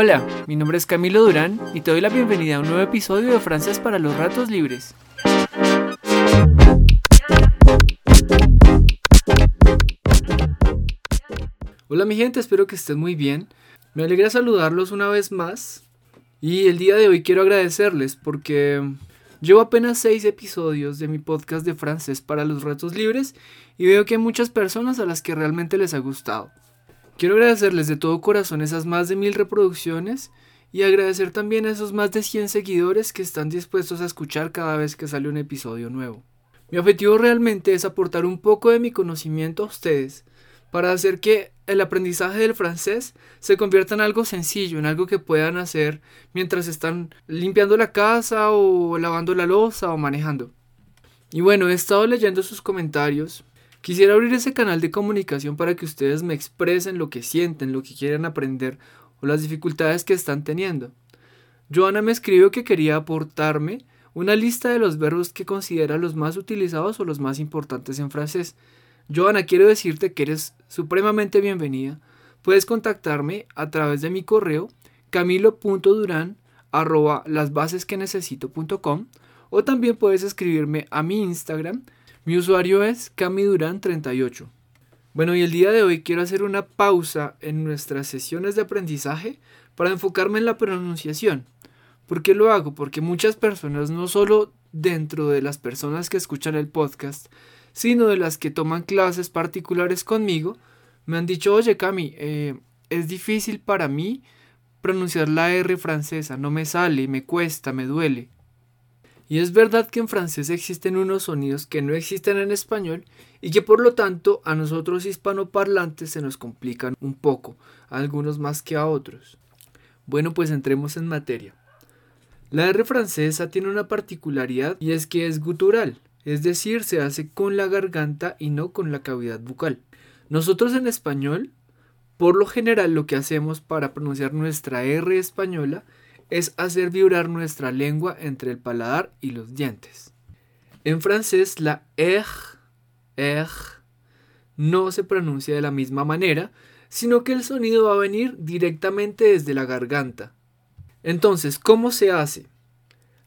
Hola, mi nombre es Camilo Durán y te doy la bienvenida a un nuevo episodio de Francés para los Ratos Libres. Hola mi gente, espero que estén muy bien. Me alegra saludarlos una vez más. Y el día de hoy quiero agradecerles porque llevo apenas 6 episodios de mi podcast de francés para los ratos libres y veo que hay muchas personas a las que realmente les ha gustado. Quiero agradecerles de todo corazón esas más de mil reproducciones y agradecer también a esos más de 100 seguidores que están dispuestos a escuchar cada vez que sale un episodio nuevo. Mi objetivo realmente es aportar un poco de mi conocimiento a ustedes para hacer que el aprendizaje del francés se convierta en algo sencillo, en algo que puedan hacer mientras están limpiando la casa o lavando la losa o manejando. Y bueno, he estado leyendo sus comentarios Quisiera abrir ese canal de comunicación para que ustedes me expresen lo que sienten, lo que quieren aprender o las dificultades que están teniendo. Joana me escribió que quería aportarme una lista de los verbos que considera los más utilizados o los más importantes en francés. Joana, quiero decirte que eres supremamente bienvenida. Puedes contactarme a través de mi correo camilo.duran arroba o también puedes escribirme a mi Instagram mi usuario es camiduran38. Bueno, y el día de hoy quiero hacer una pausa en nuestras sesiones de aprendizaje para enfocarme en la pronunciación. ¿Por qué lo hago? Porque muchas personas, no solo dentro de las personas que escuchan el podcast, sino de las que toman clases particulares conmigo, me han dicho, oye Cami, eh, es difícil para mí pronunciar la R francesa, no me sale, me cuesta, me duele. Y es verdad que en francés existen unos sonidos que no existen en español y que por lo tanto a nosotros hispanoparlantes se nos complican un poco, algunos más que a otros. Bueno, pues entremos en materia. La R francesa tiene una particularidad y es que es gutural, es decir, se hace con la garganta y no con la cavidad bucal. Nosotros en español, por lo general lo que hacemos para pronunciar nuestra R española es hacer vibrar nuestra lengua entre el paladar y los dientes. En francés la R, R no se pronuncia de la misma manera, sino que el sonido va a venir directamente desde la garganta. Entonces, ¿cómo se hace?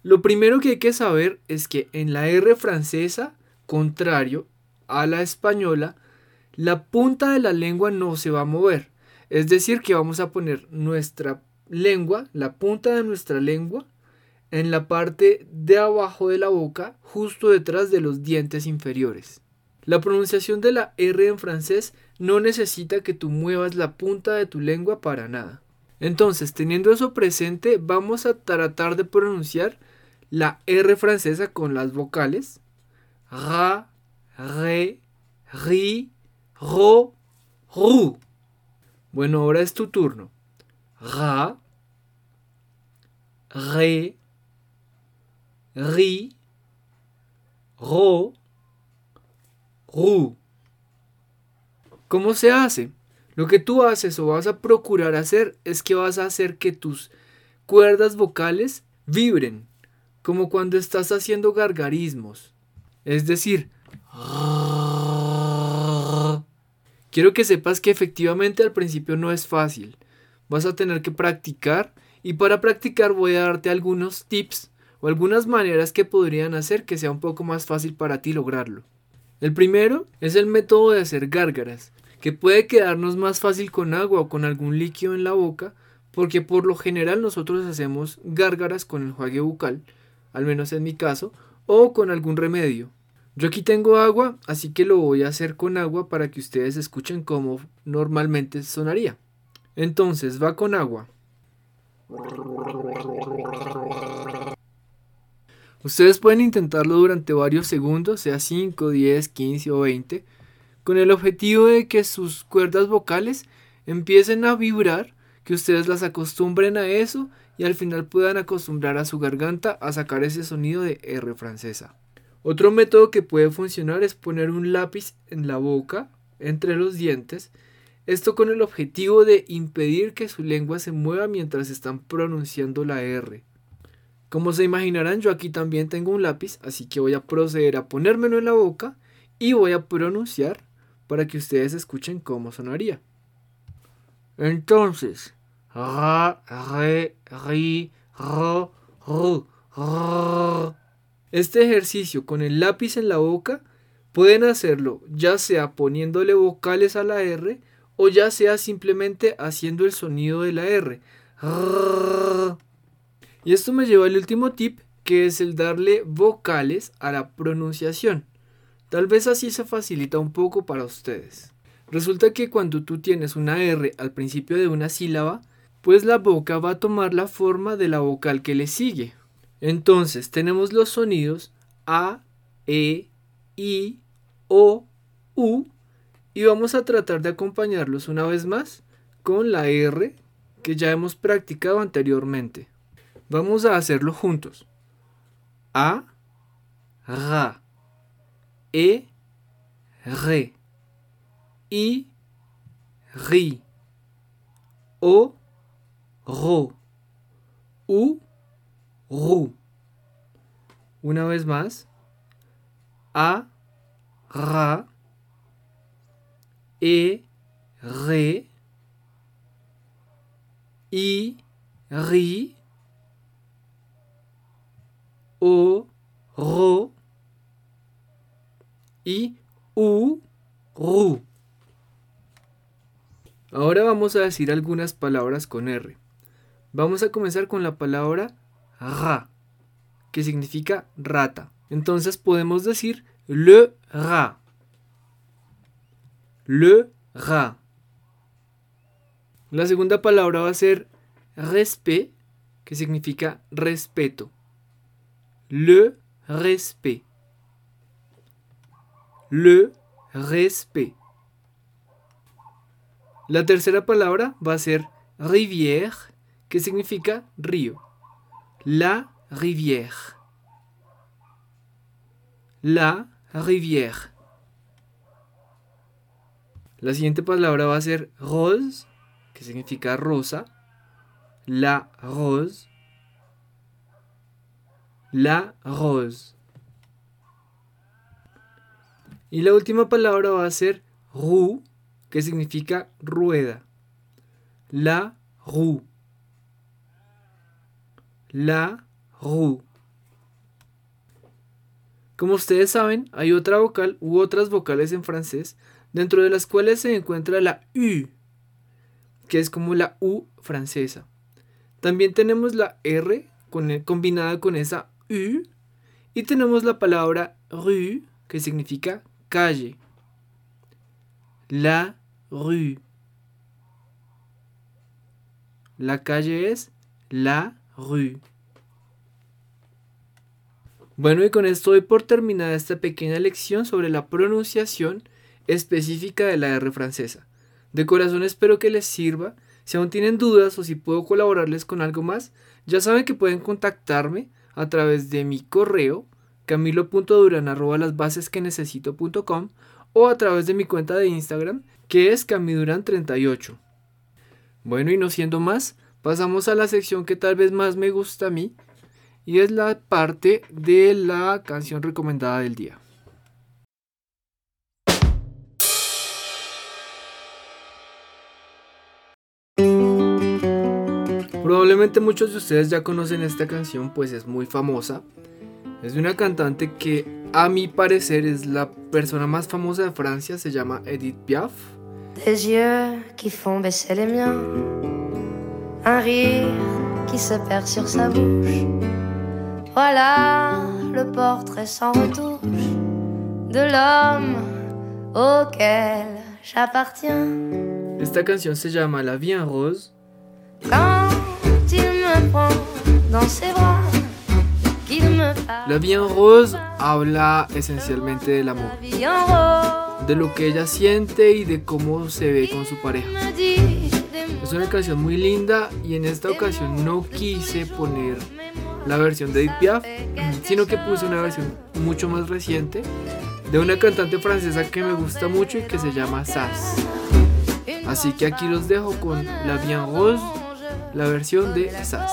Lo primero que hay que saber es que en la R francesa, contrario a la española, la punta de la lengua no se va a mover. Es decir, que vamos a poner nuestra lengua, la punta de nuestra lengua, en la parte de abajo de la boca, justo detrás de los dientes inferiores. La pronunciación de la R en francés no necesita que tú muevas la punta de tu lengua para nada. Entonces, teniendo eso presente, vamos a tratar de pronunciar la R francesa con las vocales. Ra, re, ri, ro, ru. Bueno, ahora es tu turno. Ra, Ré, Ri, Ro, Ru. ¿Cómo se hace? Lo que tú haces o vas a procurar hacer es que vas a hacer que tus cuerdas vocales vibren, como cuando estás haciendo gargarismos. Es decir, quiero que sepas que efectivamente al principio no es fácil. Vas a tener que practicar y para practicar voy a darte algunos tips o algunas maneras que podrían hacer que sea un poco más fácil para ti lograrlo. El primero es el método de hacer gárgaras, que puede quedarnos más fácil con agua o con algún líquido en la boca, porque por lo general nosotros hacemos gárgaras con el juegue bucal, al menos en mi caso, o con algún remedio. Yo aquí tengo agua, así que lo voy a hacer con agua para que ustedes escuchen cómo normalmente sonaría. Entonces va con agua. Ustedes pueden intentarlo durante varios segundos, sea 5, 10, 15 o 20, con el objetivo de que sus cuerdas vocales empiecen a vibrar, que ustedes las acostumbren a eso y al final puedan acostumbrar a su garganta a sacar ese sonido de R francesa. Otro método que puede funcionar es poner un lápiz en la boca, entre los dientes, esto con el objetivo de impedir que su lengua se mueva mientras están pronunciando la R. Como se imaginarán, yo aquí también tengo un lápiz, así que voy a proceder a ponérmelo en la boca y voy a pronunciar para que ustedes escuchen cómo sonaría. Entonces, ra, re, ri, ro, ru, Este ejercicio con el lápiz en la boca pueden hacerlo ya sea poniéndole vocales a la R o ya sea simplemente haciendo el sonido de la R. Y esto me lleva al último tip que es el darle vocales a la pronunciación. Tal vez así se facilita un poco para ustedes. Resulta que cuando tú tienes una R al principio de una sílaba, pues la boca va a tomar la forma de la vocal que le sigue. Entonces tenemos los sonidos A, E, I, O, U y vamos a tratar de acompañarlos una vez más con la R que ya hemos practicado anteriormente. Vamos a hacerlo juntos. A, ra, e, re, i, ri, o, ro, u, ru. Una vez más. A, ra, e, re, i, ri, o, ro, y u, ru. Ahora vamos a decir algunas palabras con R. Vamos a comenzar con la palabra ra, que significa rata. Entonces podemos decir le rat. Le rat. La segunda palabra va a ser respect, que significa respeto. Le respect le respect. La tercera palabra va a ser rivière, que significa río. La rivière. La rivière. La siguiente palabra va a ser rose, que significa rosa. La rose. La rose. Y la última palabra va a ser roue, que significa rueda. La roue. La roue. Como ustedes saben, hay otra vocal u otras vocales en francés, dentro de las cuales se encuentra la U, que es como la U francesa. También tenemos la R combinada con esa U y tenemos la palabra rue, que significa calle. La rue. La calle es la rue. Bueno, y con esto doy por terminada esta pequeña lección sobre la pronunciación específica de la R francesa. De corazón espero que les sirva. Si aún tienen dudas o si puedo colaborarles con algo más, ya saben que pueden contactarme a través de mi correo camilo.duran.com o a través de mi cuenta de Instagram que es camiduran38. Bueno y no siendo más, pasamos a la sección que tal vez más me gusta a mí y es la parte de la canción recomendada del día. Probablemente muchos de ustedes ya conocen esta canción, pues es muy famosa. Es de una cantante que a mi parecer es la persona más famosa de Francia, se llama Edith Piaf. Des yeux qui font baisser les miens, un rire qui se perd sur sa bouche. Voilà le portrait sans retouche de l'homme auquel j'appartiens. Esta canción se llama La Vie en Rose. Quand La vie en rose habla esencialmente del amor, de lo que ella siente y de cómo se ve con su pareja. Es una canción muy linda y en esta ocasión no quise poner la versión de Edith Piaf, sino que puse una versión mucho más reciente de una cantante francesa que me gusta mucho y que se llama Sass. Así que aquí los dejo con La Vie en Rose, la versión de Sass.